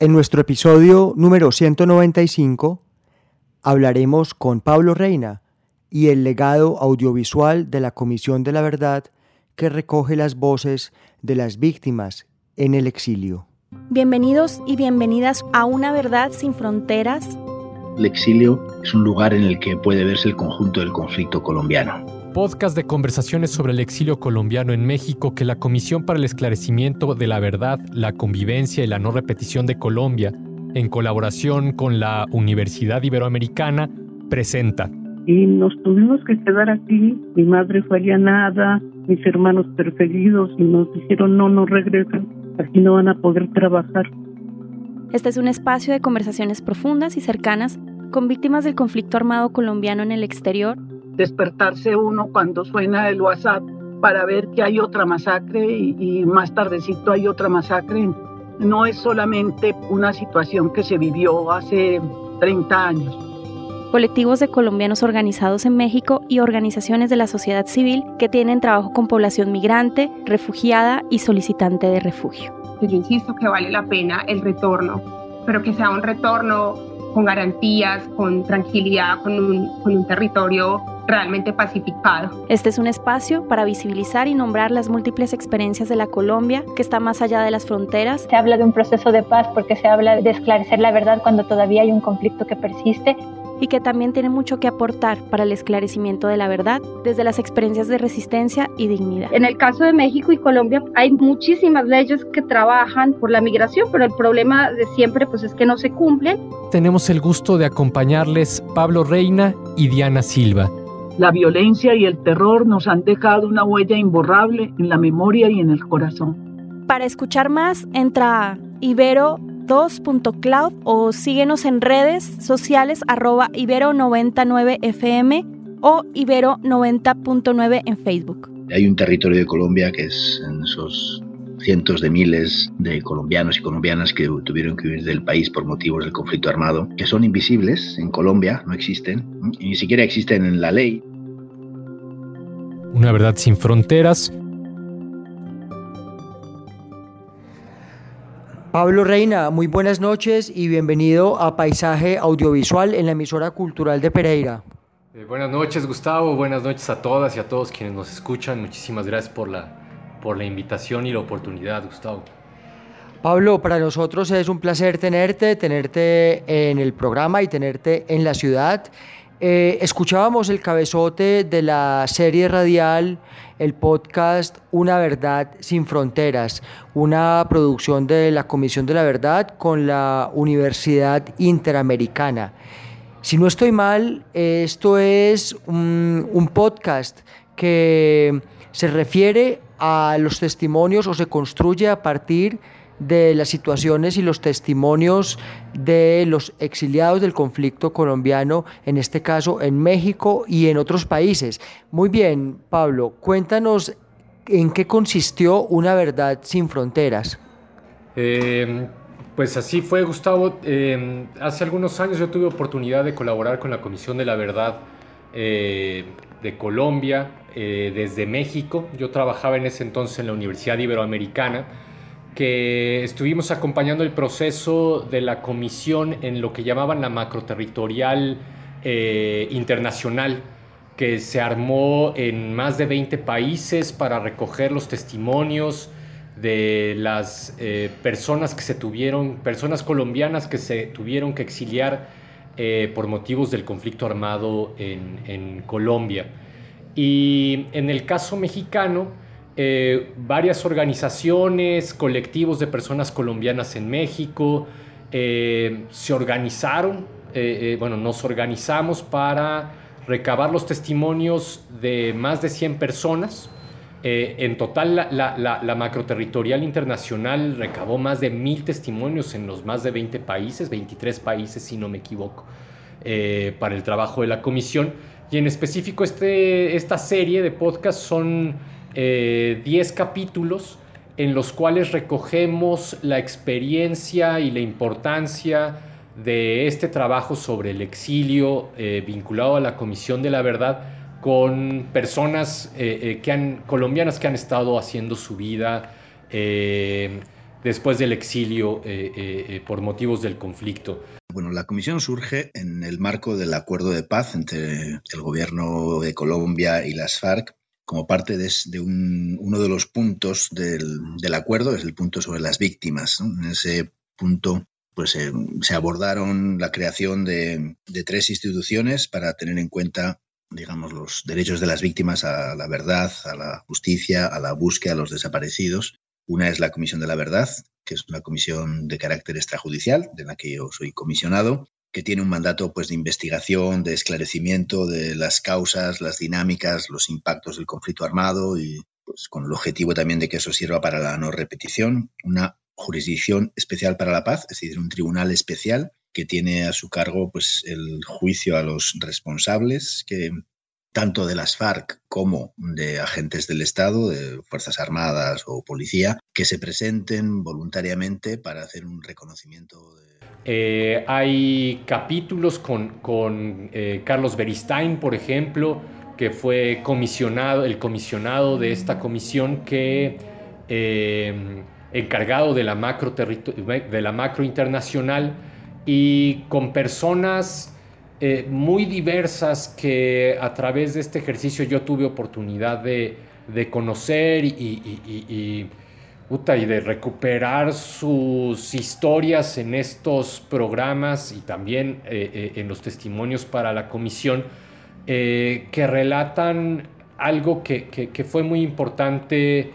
En nuestro episodio número 195 hablaremos con Pablo Reina y el legado audiovisual de la Comisión de la Verdad que recoge las voces de las víctimas en el exilio. Bienvenidos y bienvenidas a Una Verdad sin Fronteras. El exilio es un lugar en el que puede verse el conjunto del conflicto colombiano. Podcast de conversaciones sobre el exilio colombiano en México que la Comisión para el Esclarecimiento de la Verdad, la Convivencia y la No Repetición de Colombia, en colaboración con la Universidad Iberoamericana, presenta. y nos tuvimos que quedar aquí. Mi madre fue allanada, mis hermanos perseguidos y nos dijeron no, no regresen, aquí no van a poder trabajar. Este es un espacio de conversaciones profundas y cercanas con víctimas del conflicto armado colombiano en el exterior despertarse uno cuando suena el WhatsApp para ver que hay otra masacre y, y, más tardecito hay otra masacre. No es solamente una situación que se vivió hace 30 años. Colectivos de colombianos organizados en México y organizaciones de la sociedad civil que tienen trabajo con población migrante, refugiada y solicitante de refugio. Yo insisto que vale la pena el retorno, pero que sea un retorno con garantías, con tranquilidad, con un, con un territorio realmente pacificado. Este es un espacio para visibilizar y nombrar las múltiples experiencias de la Colombia que está más allá de las fronteras. Se habla de un proceso de paz porque se habla de esclarecer la verdad cuando todavía hay un conflicto que persiste y que también tiene mucho que aportar para el esclarecimiento de la verdad desde las experiencias de resistencia y dignidad. En el caso de México y Colombia hay muchísimas leyes que trabajan por la migración, pero el problema de siempre pues es que no se cumplen. Tenemos el gusto de acompañarles Pablo Reina y Diana Silva. La violencia y el terror nos han dejado una huella imborrable en la memoria y en el corazón. Para escuchar más, entra a Ibero 2.cloud o síguenos en redes sociales arroba ibero99fm o ibero90.9 en Facebook. Hay un territorio de Colombia que es en esos cientos de miles de colombianos y colombianas que tuvieron que huir del país por motivos del conflicto armado, que son invisibles en Colombia, no existen, y ni siquiera existen en la ley. Una verdad sin fronteras. Pablo Reina, muy buenas noches y bienvenido a Paisaje Audiovisual en la emisora cultural de Pereira. Eh, buenas noches Gustavo, buenas noches a todas y a todos quienes nos escuchan. Muchísimas gracias por la, por la invitación y la oportunidad, Gustavo. Pablo, para nosotros es un placer tenerte, tenerte en el programa y tenerte en la ciudad. Eh, escuchábamos el cabezote de la serie radial, el podcast Una Verdad sin Fronteras, una producción de la Comisión de la Verdad con la Universidad Interamericana. Si no estoy mal, esto es un, un podcast que se refiere a los testimonios o se construye a partir de las situaciones y los testimonios de los exiliados del conflicto colombiano, en este caso en México y en otros países. Muy bien, Pablo, cuéntanos en qué consistió Una Verdad sin Fronteras. Eh, pues así fue, Gustavo. Eh, hace algunos años yo tuve oportunidad de colaborar con la Comisión de la Verdad eh, de Colombia desde México. Yo trabajaba en ese entonces en la Universidad Iberoamericana que estuvimos acompañando el proceso de la comisión en lo que llamaban la macroterritorial eh, internacional, que se armó en más de 20 países para recoger los testimonios de las eh, personas que se tuvieron, personas colombianas que se tuvieron que exiliar eh, por motivos del conflicto armado en, Colombia. Y en el caso mexicano, eh, varias organizaciones, colectivos de personas colombianas en México se organizaron, bueno, nos organizamos para recabar los testimonios de más de 100 personas eh, en total, la, la, macroterritorial internacional recabó más de mil testimonios en los más de 20 países, 23 países si no me equivoco, eh, para el trabajo de la comisión. Y en específico este, esta serie de podcast son 10 eh, capítulos en los cuales recogemos la experiencia y la importancia de este trabajo sobre el exilio vinculado a la Comisión de la Verdad con personas eh, eh, que han, colombianas que han estado haciendo su vida eh, después del exilio por motivos del conflicto. Bueno, la comisión surge en el marco del acuerdo de paz entre el gobierno de Colombia y las FARC como parte de, uno de los puntos del, acuerdo, es el punto sobre las víctimas. En ese punto pues, se abordaron la creación de, de tres instituciones para tener en cuenta digamos, los derechos de las víctimas a la verdad, a la justicia, a la búsqueda de los desaparecidos. Una es la Comisión de la Verdad, que es una comisión de carácter extrajudicial, de la que yo soy comisionado, tiene un mandato pues, de investigación, de esclarecimiento de las causas, las dinámicas, los impactos del conflicto armado y pues, con el objetivo también de que eso sirva para la no repetición. Una jurisdicción especial para la paz, es decir, un tribunal especial que tiene a su cargo pues, el juicio a los responsables, que tanto de las FARC como de agentes del Estado, de Fuerzas Armadas o Policía, que se presenten voluntariamente para hacer un reconocimiento. Eh, hay capítulos con, con eh, Carlos Beristain, por ejemplo, que fue comisionado, el comisionado de esta comisión que eh, encargado de la macro, de la macro internacional y con personas eh, muy diversas que a través de este ejercicio yo tuve oportunidad de, conocer y, y, de recuperar sus historias en estos programas y también eh, eh, en los testimonios para la comisión que relatan algo que, fue muy importante,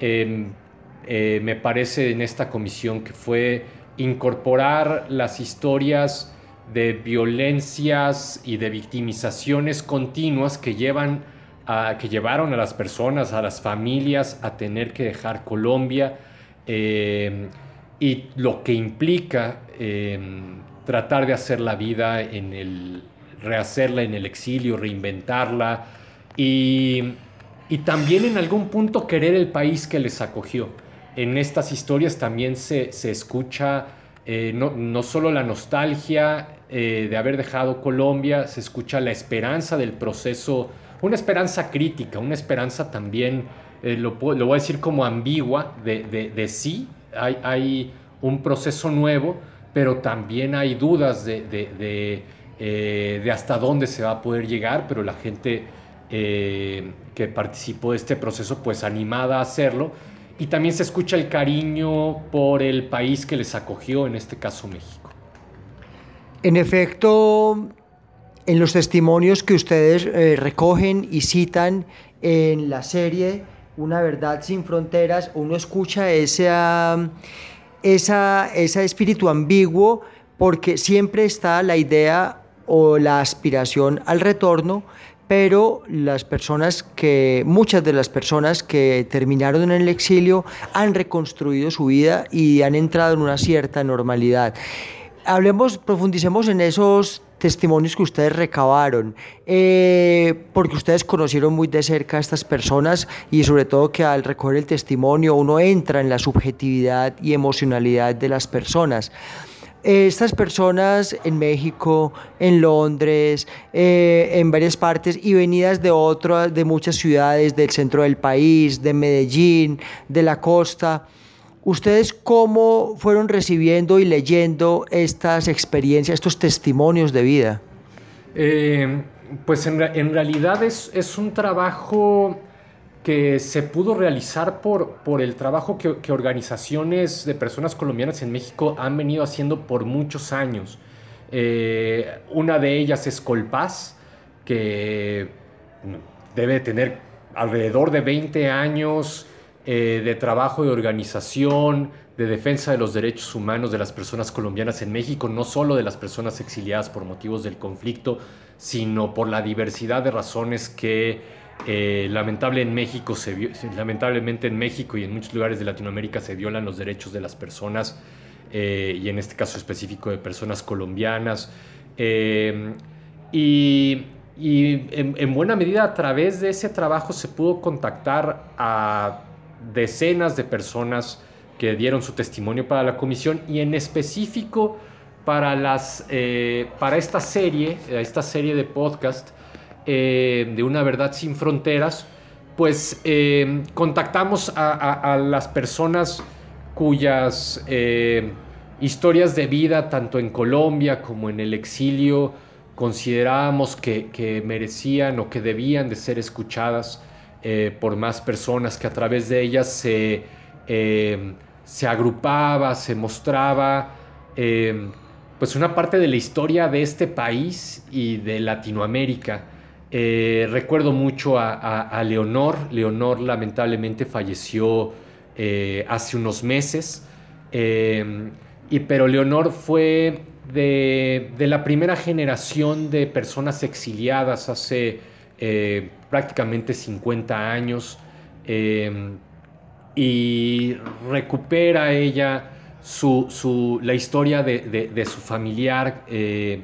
me parece, en esta comisión, que fue incorporar las historias de violencias y de victimizaciones continuas que, llevan a, que llevaron a las personas, a las familias a tener que dejar Colombia eh, y lo que implica eh, tratar de hacer la vida en el, rehacerla en el exilio, reinventarla y, y también en algún punto querer el país que les acogió. En estas historias también se, escucha eh, no, solo la nostalgia eh, de haber dejado Colombia, se escucha la esperanza del proceso, una esperanza crítica, una esperanza también, eh, lo, lo, voy a decir como ambigua, de, sí, hay, un proceso nuevo, pero también hay dudas de, de hasta dónde se va a poder llegar, pero la gente que participó de este proceso, pues animada a hacerlo, y también se escucha el cariño por el país que les acogió, en este caso México. En efecto, en los testimonios que ustedes eh, recogen y citan en la serie Una verdad sin fronteras, uno escucha esa, ese espíritu ambiguo porque siempre está la idea o la aspiración al retorno, pero las personas que, muchas de las personas que terminaron en el exilio han reconstruido su vida y han entrado en una cierta normalidad. Hablemos, profundicemos en esos testimonios que ustedes recabaron, eh, porque ustedes conocieron muy de cerca a estas personas y sobre todo que al recoger el testimonio uno entra en la subjetividad y emocionalidad de las personas estas personas en México, en Londres, eh, en varias partes y venidas de otras, de muchas ciudades del centro del país, de Medellín, de la costa. ¿Ustedes cómo fueron recibiendo y leyendo estas experiencias, estos testimonios de vida? Eh, pues en, realidad es, un trabajo que se pudo realizar por, por el trabajo que, organizaciones de personas colombianas en México han venido haciendo por muchos años. Eh, una de ellas es Colpaz, que debe tener alrededor de 20 años eh, de trabajo de organización, de defensa de los derechos humanos de las personas colombianas en México, no solo de las personas exiliadas por motivos del conflicto, sino por la diversidad de razones que eh, lamentable en México se lamentablemente en México y en muchos lugares de Latinoamérica se violan los derechos de las personas eh, y en este caso específico de personas colombianas. Y, en, en, buena medida a través de ese trabajo se pudo contactar a decenas de personas que dieron su testimonio para la comisión y en específico para, las, eh, para esta serie, esta serie de podcast eh, de Una Verdad Sin Fronteras, pues eh, contactamos a, las personas cuyas historias de vida, tanto en Colombia como en el exilio, considerábamos que, que merecían o que debían de ser escuchadas por más personas, que a través de ellas se se agrupaba, se mostraba eh, pues una parte de la historia de este país y de Latinoamérica. Eh, recuerdo mucho a, Leonor. Leonor lamentablemente falleció eh, hace unos meses. y, pero Leonor fue de, de, la primera generación de personas exiliadas hace prácticamente 50 años y recupera ella su, la historia de, su familiar eh,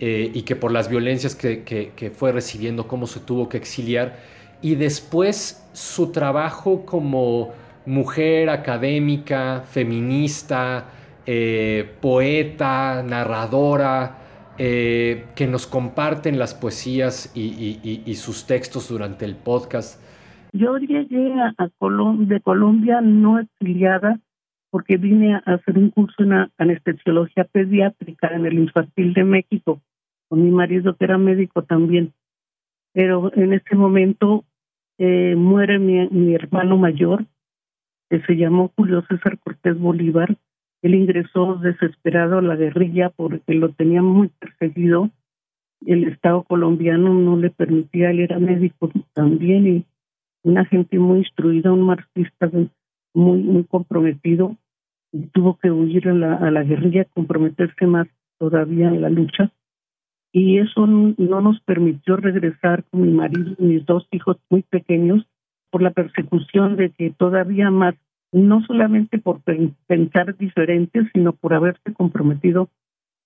eh, y que por las violencias que, fue recibiendo, cómo se tuvo que exiliar, y después su trabajo como mujer académica, feminista, eh, poeta, narradora, que nos comparten las poesías y sus textos durante el podcast yo llegué a, de Colombia no exiliada porque vine a hacer un curso en anestesiología pediátrica en el infantil de México con mi marido que era médico también. Pero en ese momento eh, muere mi, mi hermano mayor, que se llamó Julio César Cortés Bolívar. Él ingresó desesperado a la guerrilla porque lo tenía muy perseguido. El Estado colombiano no le permitía, él era médico también y una gente muy instruida, un marxista muy, comprometido, tuvo que huir a la, a la guerrilla, comprometerse más todavía en la lucha. Y eso no nos permitió regresar con mi marido y mis dos hijos muy pequeños por la persecución de que todavía más, no solamente por pensar diferente, sino por haberse comprometido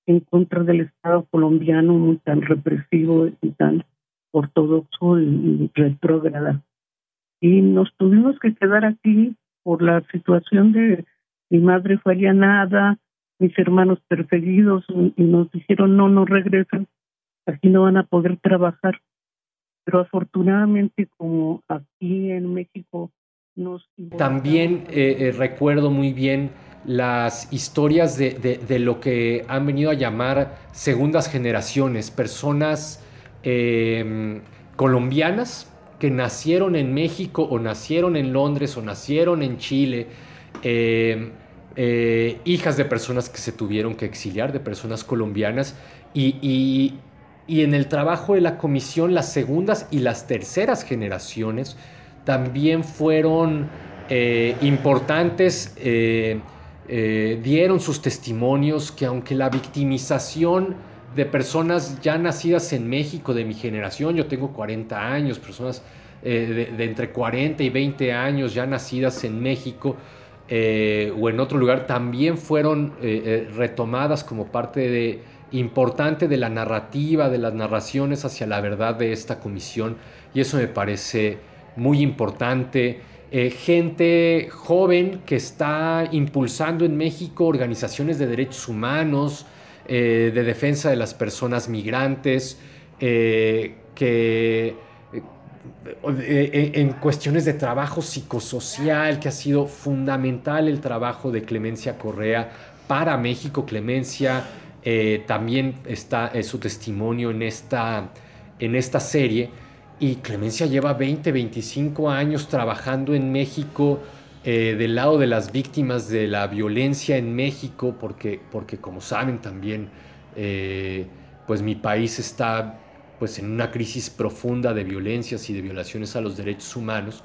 en contra del Estado colombiano tan represivo y tan ortodoxo y, y retrógrada y nos tuvimos que quedar aquí por la situación de mi madre fue allanada, mis hermanos perseguidos y nos dijeron no, no regresen, aquí no van a poder trabajar. Pero afortunadamente como aquí en México nos... También eh, eh, recuerdo muy bien las historias de, de, lo que han venido a llamar segundas generaciones, personas eh, colombianas que nacieron en México o nacieron en Londres o nacieron en Chile, eh, eh, hijas de personas que se tuvieron que exiliar, de personas colombianas, y, en el trabajo de la comisión las segundas y las terceras generaciones también fueron eh, importantes, dieron sus testimonios que aunque la victimización de personas ya nacidas en México, de mi generación, yo tengo 40 años, personas eh, de, entre 40 y 20 años ya nacidas en México eh, o en otro lugar, también fueron eh, retomadas como parte de, importante de la narrativa, de las narraciones hacia la verdad de esta comisión, y eso me parece muy importante. gente joven que está impulsando en México organizaciones de derechos humanos, eh, de defensa de las personas migrantes, eh, que eh, en cuestiones de trabajo psicosocial, que ha sido fundamental el trabajo de Clemencia Correa para México. Clemencia también está su testimonio en esta, en esta serie. Y Clemencia lleva 20, 25 años trabajando en México eh, del lado de las víctimas de la violencia en México, porque, porque como saben también, eh, pues mi país está pues en una crisis profunda de violencias y de violaciones a los derechos humanos.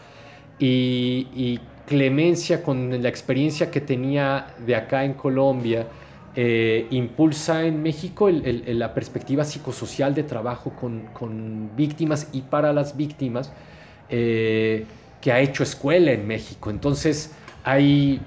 Y, Clemencia, con la experiencia que tenía de acá en Colombia, eh, impulsa en México la perspectiva psicosocial de trabajo con, víctimas y para las víctimas, eh, que ha hecho escuela en México. Entonces hay,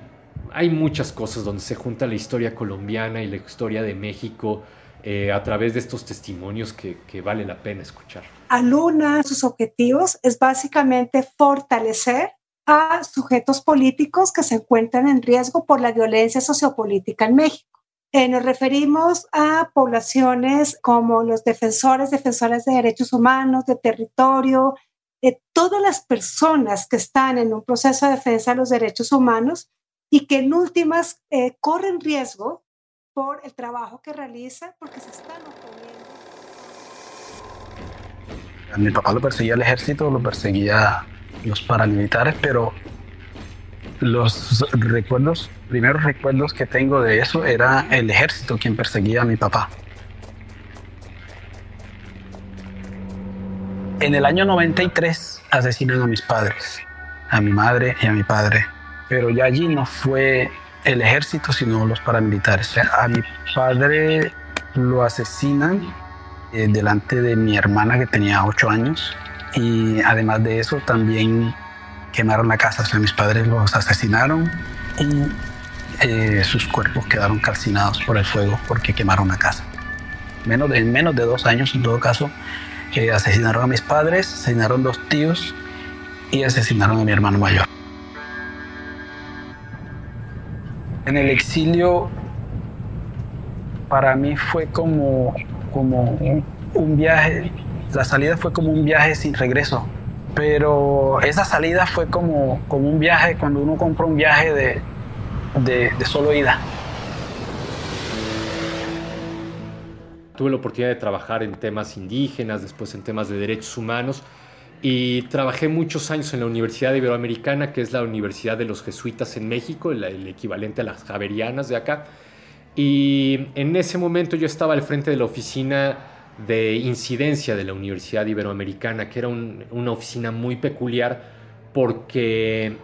hay muchas cosas donde se junta la historia colombiana y la historia de México eh, a través de estos testimonios que, vale la pena escuchar. Aluna, sus objetivos es básicamente fortalecer a sujetos políticos que se encuentran en riesgo por la violencia sociopolítica en México. Eh, nos referimos a poblaciones como los defensores, defensoras de derechos humanos, de territorio, de todas las personas que están en un proceso de defensa de los derechos humanos y que en últimas eh, corren riesgo por el trabajo que realiza, porque se están oponiendo. A mi papá lo perseguía el ejército, lo perseguía los paramilitares, pero los recuerdos, primeros recuerdos que tengo de eso era el ejército quien perseguía a mi papá. En el año 93 asesinan a mis padres, a mi madre y a mi padre, pero ya allí no fue el ejército, sino los paramilitares. A mi padre lo asesinan eh, delante de mi hermana que tenía ocho años y además de eso también quemaron la casa. O sea, mis padres los asesinaron y eh, sus cuerpos quedaron calcinados por el fuego porque quemaron la casa. Menos de, en menos de dos años, en todo caso, eh, asesinaron a mis padres, asesinaron dos tíos y asesinaron a mi hermano mayor. en el exilio para mí fue como, como un viaje, la salida fue como un viaje sin regreso, pero esa salida fue como, como un viaje cuando uno compra un viaje de, de, de solo ida. Tuve la oportunidad de trabajar en temas indígenas, después en temas de derechos humanos y trabajé muchos años en la Universidad Iberoamericana, que es la Universidad de los Jesuitas en México, el, equivalente a las Javerianas de acá. Y en ese momento yo estaba al frente de la oficina de incidencia de la Universidad Iberoamericana, que era una oficina muy peculiar porque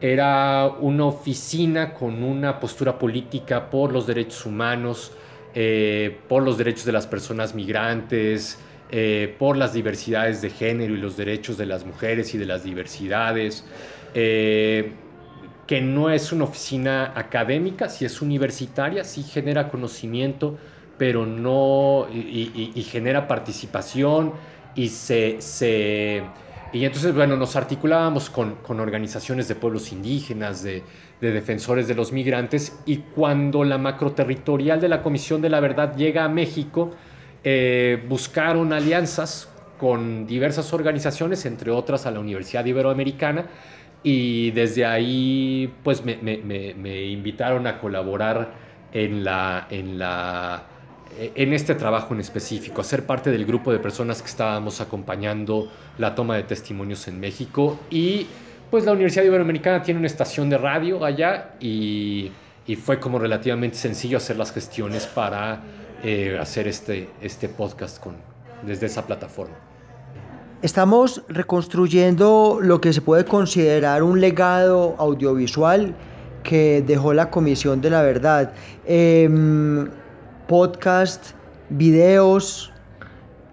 era una oficina con una postura política por los derechos humanos, eh, por los derechos de las personas migrantes, eh, por las diversidades de género y los derechos de las mujeres y de las diversidades, eh, que no es una oficina académica, si es universitaria, sí genera conocimiento, pero no, y, genera participación y se, se, y entonces, bueno, nos articulábamos con, con organizaciones de pueblos indígenas, de, de, defensores de los migrantes, y cuando la macroterritorial de la Comisión de la Verdad llega a México, eh, buscaron alianzas con diversas organizaciones, entre otras a la Universidad Iberoamericana, y desde ahí pues me, invitaron a colaborar en, la, en, la, en este trabajo en específico, a ser parte del grupo de personas que estábamos acompañando la toma de testimonios en México. Y pues la Universidad Iberoamericana tiene una estación de radio allá y, y fue como relativamente sencillo hacer las gestiones para eh, hacer este, este podcast con, desde esa plataforma. Estamos reconstruyendo lo que se puede considerar un legado audiovisual que dejó la Comisión de la Verdad. Em, podcast, videos,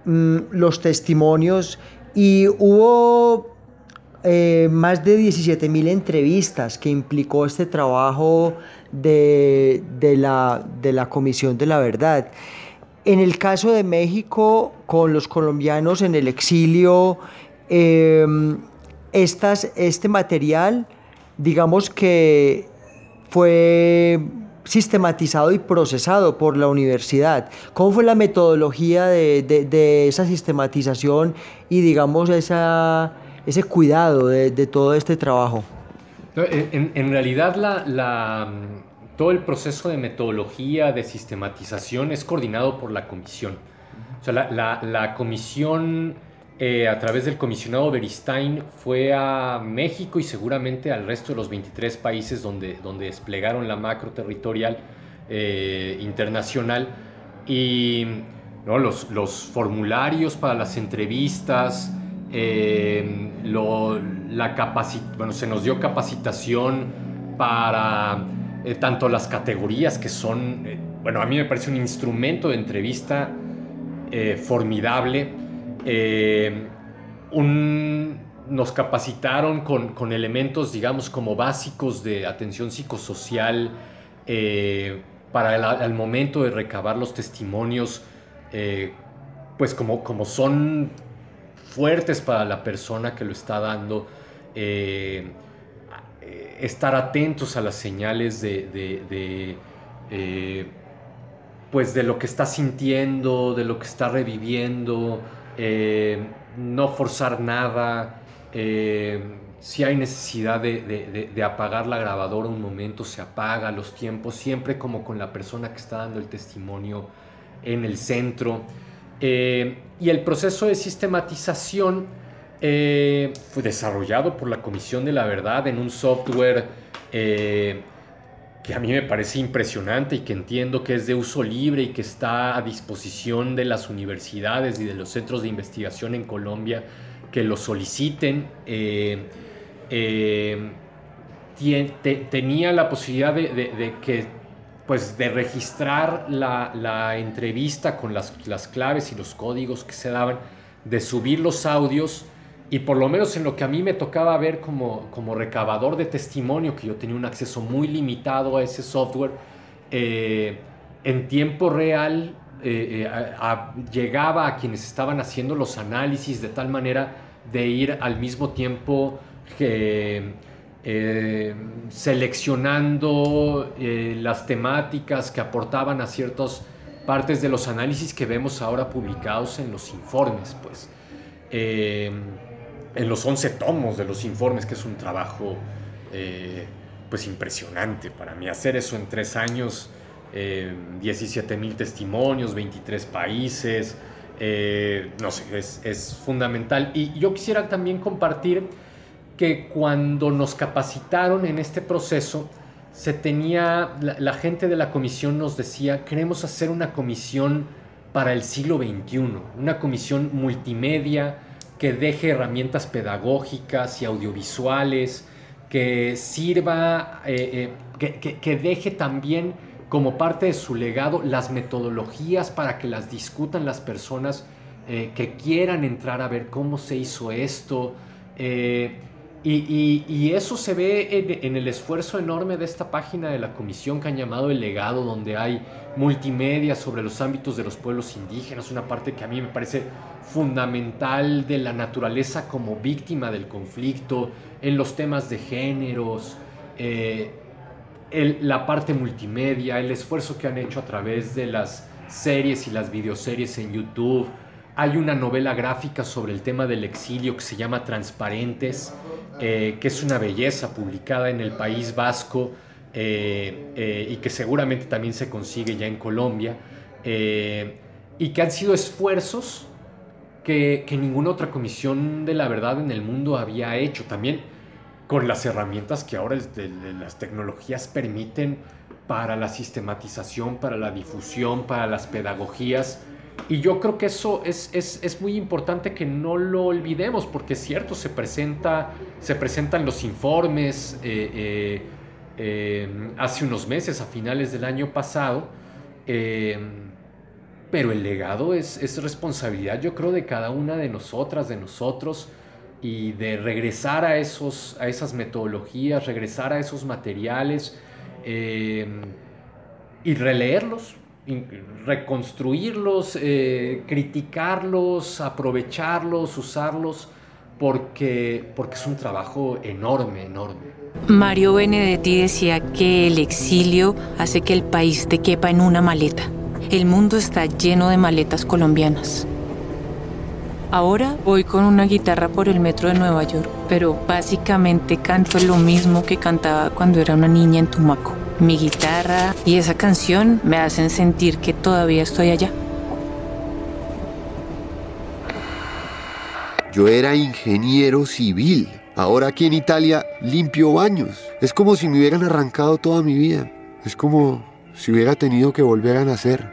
mm, los testimonios y hubo eh, más de 17 mil entrevistas que implicó este trabajo de, la, de la Comisión de la Verdad. En el caso de México, con los colombianos en el exilio, em, este material, digamos que fue sistematizado y procesado por la universidad. ¿Cómo fue la metodología de, esa sistematización y, digamos, esa, ese cuidado de, todo este trabajo? En, realidad la, todo el proceso de metodología, de sistematización es coordinado por la comisión. O sea, la, comisión eh, a través del comisionado Beristain fue a México y seguramente al resto de los 23 países donde, donde desplegaron la macro territorial eh, internacional y ¿no? los, los, formularios para las entrevistas, eh, la bueno, se nos dio capacitación para tanto las categorías que son, bueno, a mí me parece un instrumento de entrevista formidable eh, nos capacitaron con, elementos, digamos, como básicos de atención psicosocial eh, para el, momento de recabar los testimonios, eh, pues como, como son fuertes para la persona que lo está dando, estar atentos a las señales de, pues de lo que está sintiendo, de lo que está reviviendo, eh, no forzar nada. Eh, si hay necesidad de, apagar la grabadora un momento, se apaga los tiempos, siempre como con la persona que está dando el testimonio en el centro. Eh, y el proceso de sistematización fue desarrollado por la Comisión de la Verdad en un software que a mí me parece impresionante y que entiendo que es de uso libre y que está a disposición de las universidades y de los centros de investigación en Colombia que lo soliciten. Eh, eh, tenía la posibilidad de, que pues de registrar la, entrevista con las, las, claves y los códigos que se daban, de subir los audios y por lo menos en lo que a mí me tocaba ver como, como recabador de testimonio, que yo tenía un acceso muy limitado a ese software, eh, en tiempo real eh, eh, llegaba a quienes estaban haciendo los análisis de tal manera de ir al mismo tiempo seleccionando las temáticas que aportaban a ciertas partes de los análisis que vemos ahora publicados en los informes. Pues en los 11 tomos de los informes, que es un trabajo eh, pues impresionante para mí. Hacer eso en tres años, 17 eh, mil testimonios, 23 países, eh, no sé, es, fundamental. Y yo quisiera también compartir que cuando nos capacitaron en este proceso, se tenía, la, gente de la comisión nos decía, queremos hacer una comisión para el siglo XXI, una comisión multimedia, que deje herramientas pedagógicas y audiovisuales, que sirva, eh, eh, que, deje también como parte de su legado las metodologías para que las discutan las personas eh, que quieran entrar a ver cómo se hizo esto. Y, eso se ve en, el esfuerzo enorme de esta página de la comisión que han llamado El Legado, donde hay multimedia sobre los ámbitos de los pueblos indígenas, una parte que a mí me parece fundamental de la naturaleza como víctima del conflicto, en los temas de géneros, eh, la parte multimedia, el esfuerzo que han hecho a través de las series y las videoseries en YouTube. Hay una novela gráfica sobre el tema del exilio que se llama Transparentes, eh, que es una belleza publicada en el País Vasco eh, y que seguramente también se consigue ya en Colombia, y que han sido esfuerzos que, ninguna otra comisión de la verdad en el mundo había hecho. También con las herramientas que ahora las tecnologías permiten para la sistematización, para la difusión, para las pedagogías. Y yo creo que eso es, es, muy importante que no lo olvidemos, porque es cierto, se, presenta, se presentan los informes eh, eh, eh, hace unos meses, a finales del año pasado, pero el legado es, responsabilidad, yo creo, de cada una de nosotras, de nosotros, y de regresar a, esos, a esas metodologías, regresar a esos materiales y releerlos, reconstruirlos, eh, criticarlos, aprovecharlos, usarlos, porque, porque es un trabajo enorme, enorme. Mario Benedetti decía que el exilio hace que el país te quepa en una maleta. El mundo está lleno de maletas colombianas. Ahora voy con una guitarra por el metro de Nueva York, pero básicamente canto lo mismo que cantaba cuando era una niña en Tumaco. Mi guitarra y esa canción me hacen sentir que todavía estoy allá. Yo era ingeniero civil. Ahora aquí en Italia limpio baños. Es como si me hubieran arrancado toda mi vida. Es como si hubiera tenido que volver a nacer.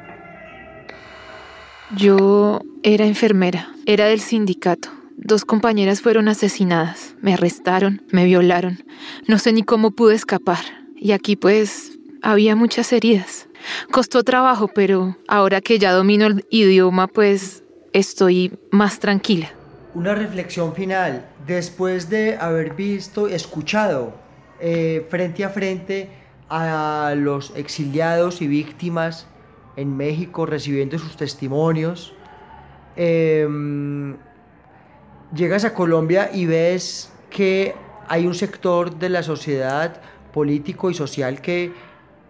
Yo era enfermera, era del sindicato. Dos compañeras fueron asesinadas, me arrestaron, me violaron. No sé ni cómo pude escapar. Y aquí pues había muchas heridas. Costó trabajo, pero ahora que ya domino el idioma, pues estoy más tranquila. Una reflexión final, después de haber visto, escuchado eh, frente a frente a los exiliados y víctimas en México recibiendo sus testimonios, em, llegas a Colombia y ves que hay un sector de la sociedad político y social que,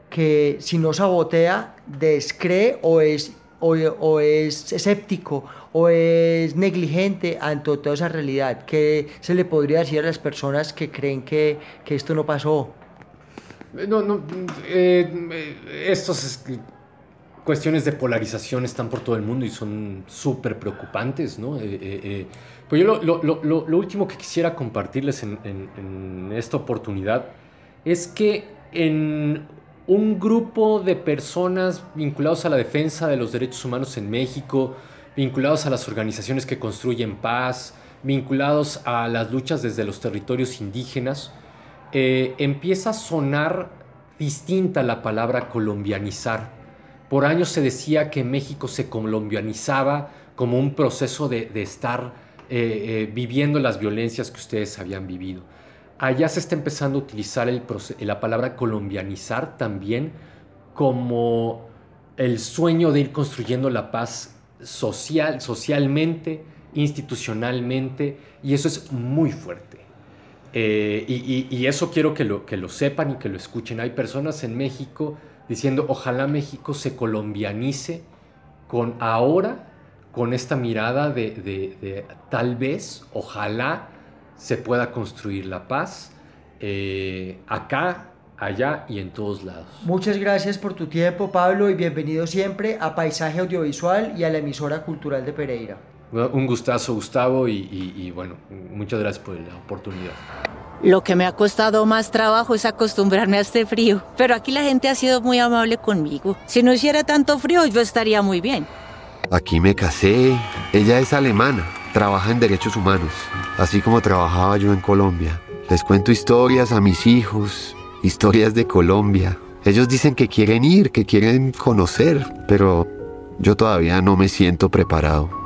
que si no sabotea, descree o es, o, es escéptico o es negligente ante toda esa realidad. ¿Qué se le podría decir a las personas que creen que, que esto no pasó? No, no, eh, estos cuestiones de polarización están por todo el mundo y son súper preocupantes, ¿no? Eh, eh, pues yo lo, lo, lo, lo, último que quisiera compartirles en, esta oportunidad es que en un grupo de personas vinculados a la defensa de los derechos humanos en México, vinculados a las organizaciones que construyen paz, vinculados a las luchas desde los territorios indígenas, eh, empieza a sonar distinta la palabra colombianizar. Por años se decía que México se colombianizaba como un proceso de, estar eh, eh, viviendo las violencias que ustedes habían vivido. Allá se está empezando a utilizar la palabra colombianizar también como el sueño de ir construyendo la paz social, socialmente, institucionalmente, y eso es muy fuerte. Eh, y, eso quiero que lo, que lo sepan y que lo escuchen. Hay personas en México diciendo, ojalá México se colombianice con ahora con esta mirada de, tal vez, ojalá se pueda construir la paz eh, acá, allá y en todos lados. Muchas gracias por tu tiempo, Pablo, y bienvenido siempre a Paisaje Audiovisual y a la emisora cultural de Pereira. Un gustazo, Gustavo, y, y bueno, muchas gracias por la oportunidad. Lo que me ha costado más trabajo es acostumbrarme a este frío, pero aquí la gente ha sido muy amable conmigo. Si no hiciera tanto frío, yo estaría muy bien. Aquí me casé. Ella es alemana, trabaja en derechos humanos, así como trabajaba yo en Colombia. Les cuento historias a mis hijos, historias de Colombia. Ellos dicen que quieren ir, que quieren conocer, pero yo todavía no me siento preparado.